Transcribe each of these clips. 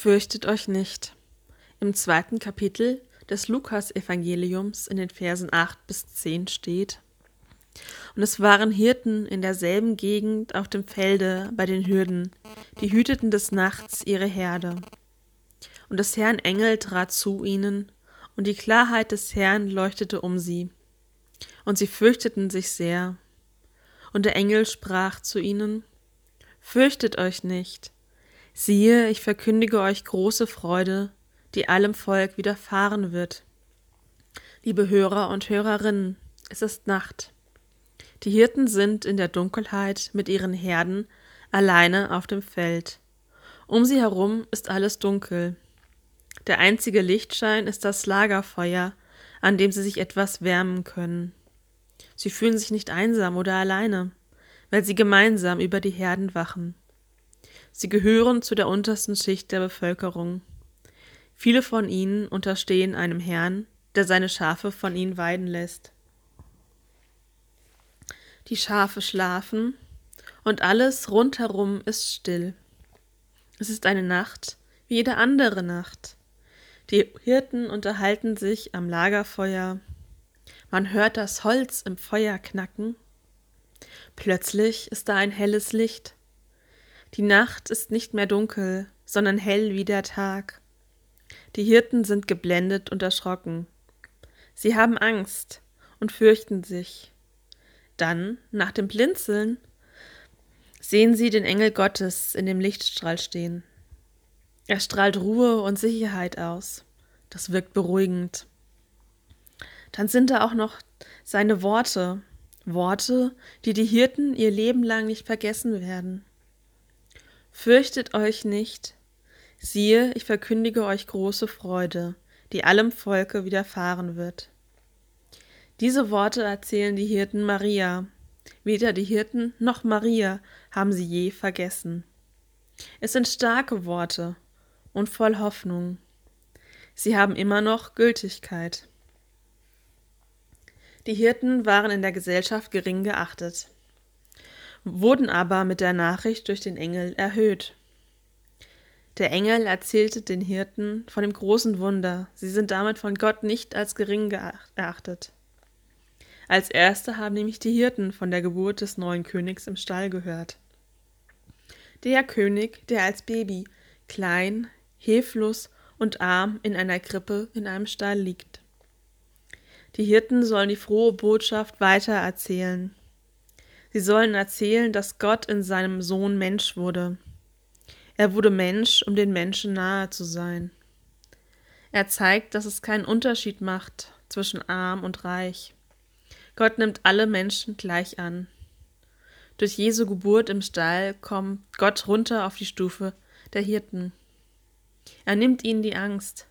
Fürchtet euch nicht. Im zweiten Kapitel des Lukas-Evangeliums in den Versen 8 bis 10 steht: Und es waren Hirten in derselben Gegend auf dem Felde bei den Hürden, die hüteten des Nachts ihre Herde. Und des Herrn Engel trat zu ihnen, und die Klarheit des Herrn leuchtete um sie. Und sie fürchteten sich sehr. Und der Engel sprach zu ihnen: Fürchtet euch nicht Siehe, ich verkündige euch große Freude, die allem Volk widerfahren wird. Liebe Hörer und Hörerinnen, es ist Nacht. Die Hirten sind in der Dunkelheit mit ihren Herden alleine auf dem Feld. Um sie herum ist alles dunkel. Der einzige Lichtschein ist das Lagerfeuer, an dem sie sich etwas wärmen können. Sie fühlen sich nicht einsam oder alleine, weil sie gemeinsam über die Herden wachen. Sie gehören zu der untersten Schicht der Bevölkerung. Viele von ihnen unterstehen einem Herrn, der seine Schafe von ihnen weiden lässt. Die Schafe schlafen, und alles rundherum ist still. Es ist eine Nacht wie jede andere Nacht. Die Hirten unterhalten sich am Lagerfeuer. Man hört das Holz im Feuer knacken. Plötzlich ist da ein helles Licht. Die Nacht ist nicht mehr dunkel, sondern hell wie der Tag. Die Hirten sind geblendet und erschrocken. Sie haben Angst und fürchten sich. Dann, nach dem Blinzeln, sehen sie den Engel Gottes in dem Lichtstrahl stehen. Er strahlt Ruhe und Sicherheit aus. Das wirkt beruhigend. Dann sind da auch noch seine Worte, Worte, die die Hirten ihr Leben lang nicht vergessen werden. Fürchtet euch nicht. Siehe, ich verkündige euch große Freude, die allem Volke widerfahren wird. Diese Worte erzählen die Hirten Maria. Weder die Hirten noch Maria haben sie je vergessen. Es sind starke Worte und voll Hoffnung. Sie haben immer noch Gültigkeit. Die Hirten waren in der Gesellschaft gering geachtet wurden aber mit der Nachricht durch den Engel erhöht. Der Engel erzählte den Hirten von dem großen Wunder, sie sind damit von Gott nicht als gering erachtet. Als erste haben nämlich die Hirten von der Geburt des neuen Königs im Stall gehört. Der König, der als Baby klein, hilflos und arm in einer Krippe in einem Stall liegt. Die Hirten sollen die frohe Botschaft weiter erzählen, Sie sollen erzählen, dass Gott in seinem Sohn Mensch wurde. Er wurde Mensch, um den Menschen nahe zu sein. Er zeigt, dass es keinen Unterschied macht zwischen arm und reich. Gott nimmt alle Menschen gleich an. Durch Jesu Geburt im Stall kommt Gott runter auf die Stufe der Hirten. Er nimmt ihnen die Angst.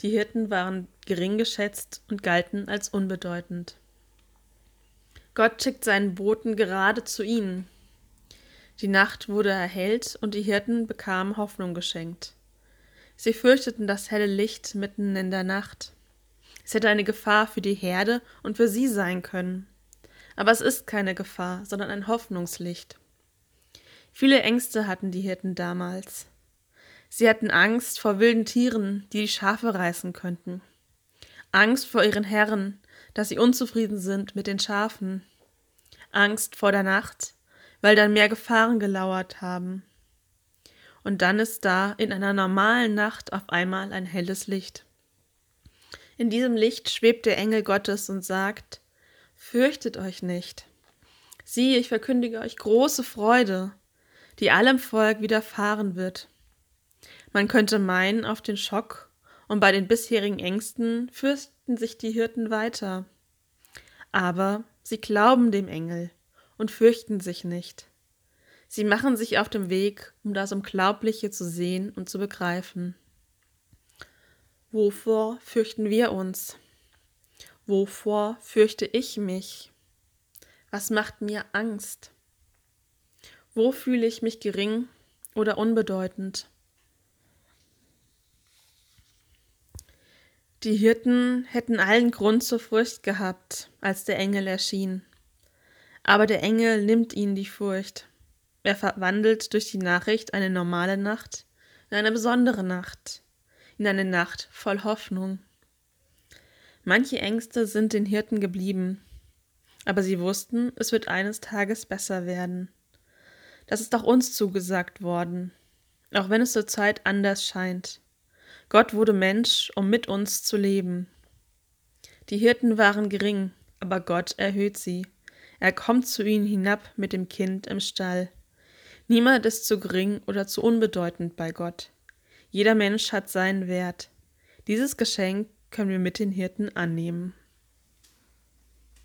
Die Hirten waren gering geschätzt und galten als unbedeutend. Gott schickt seinen Boten gerade zu ihnen. Die Nacht wurde erhellt und die Hirten bekamen Hoffnung geschenkt. Sie fürchteten das helle Licht mitten in der Nacht. Es hätte eine Gefahr für die Herde und für sie sein können. Aber es ist keine Gefahr, sondern ein Hoffnungslicht. Viele Ängste hatten die Hirten damals. Sie hatten Angst vor wilden Tieren, die die Schafe reißen könnten. Angst vor ihren Herren, dass sie unzufrieden sind mit den Schafen. Angst vor der Nacht, weil dann mehr Gefahren gelauert haben. Und dann ist da in einer normalen Nacht auf einmal ein helles Licht. In diesem Licht schwebt der Engel Gottes und sagt, Fürchtet euch nicht. Siehe, ich verkündige euch große Freude, die allem Volk widerfahren wird. Man könnte meinen, auf den Schock und bei den bisherigen Ängsten fürchten sich die Hirten weiter. Aber sie glauben dem Engel und fürchten sich nicht. Sie machen sich auf dem Weg, um das Unglaubliche zu sehen und zu begreifen. Wovor fürchten wir uns? Wovor fürchte ich mich? Was macht mir Angst? Wo fühle ich mich gering oder unbedeutend? Die Hirten hätten allen Grund zur Furcht gehabt, als der Engel erschien. Aber der Engel nimmt ihnen die Furcht. Er verwandelt durch die Nachricht eine normale Nacht in eine besondere Nacht, in eine Nacht voll Hoffnung. Manche Ängste sind den Hirten geblieben, aber sie wussten, es wird eines Tages besser werden. Das ist auch uns zugesagt worden, auch wenn es zur Zeit anders scheint. Gott wurde Mensch, um mit uns zu leben. Die Hirten waren gering, aber Gott erhöht sie. Er kommt zu ihnen hinab mit dem Kind im Stall. Niemand ist zu gering oder zu unbedeutend bei Gott. Jeder Mensch hat seinen Wert. Dieses Geschenk können wir mit den Hirten annehmen.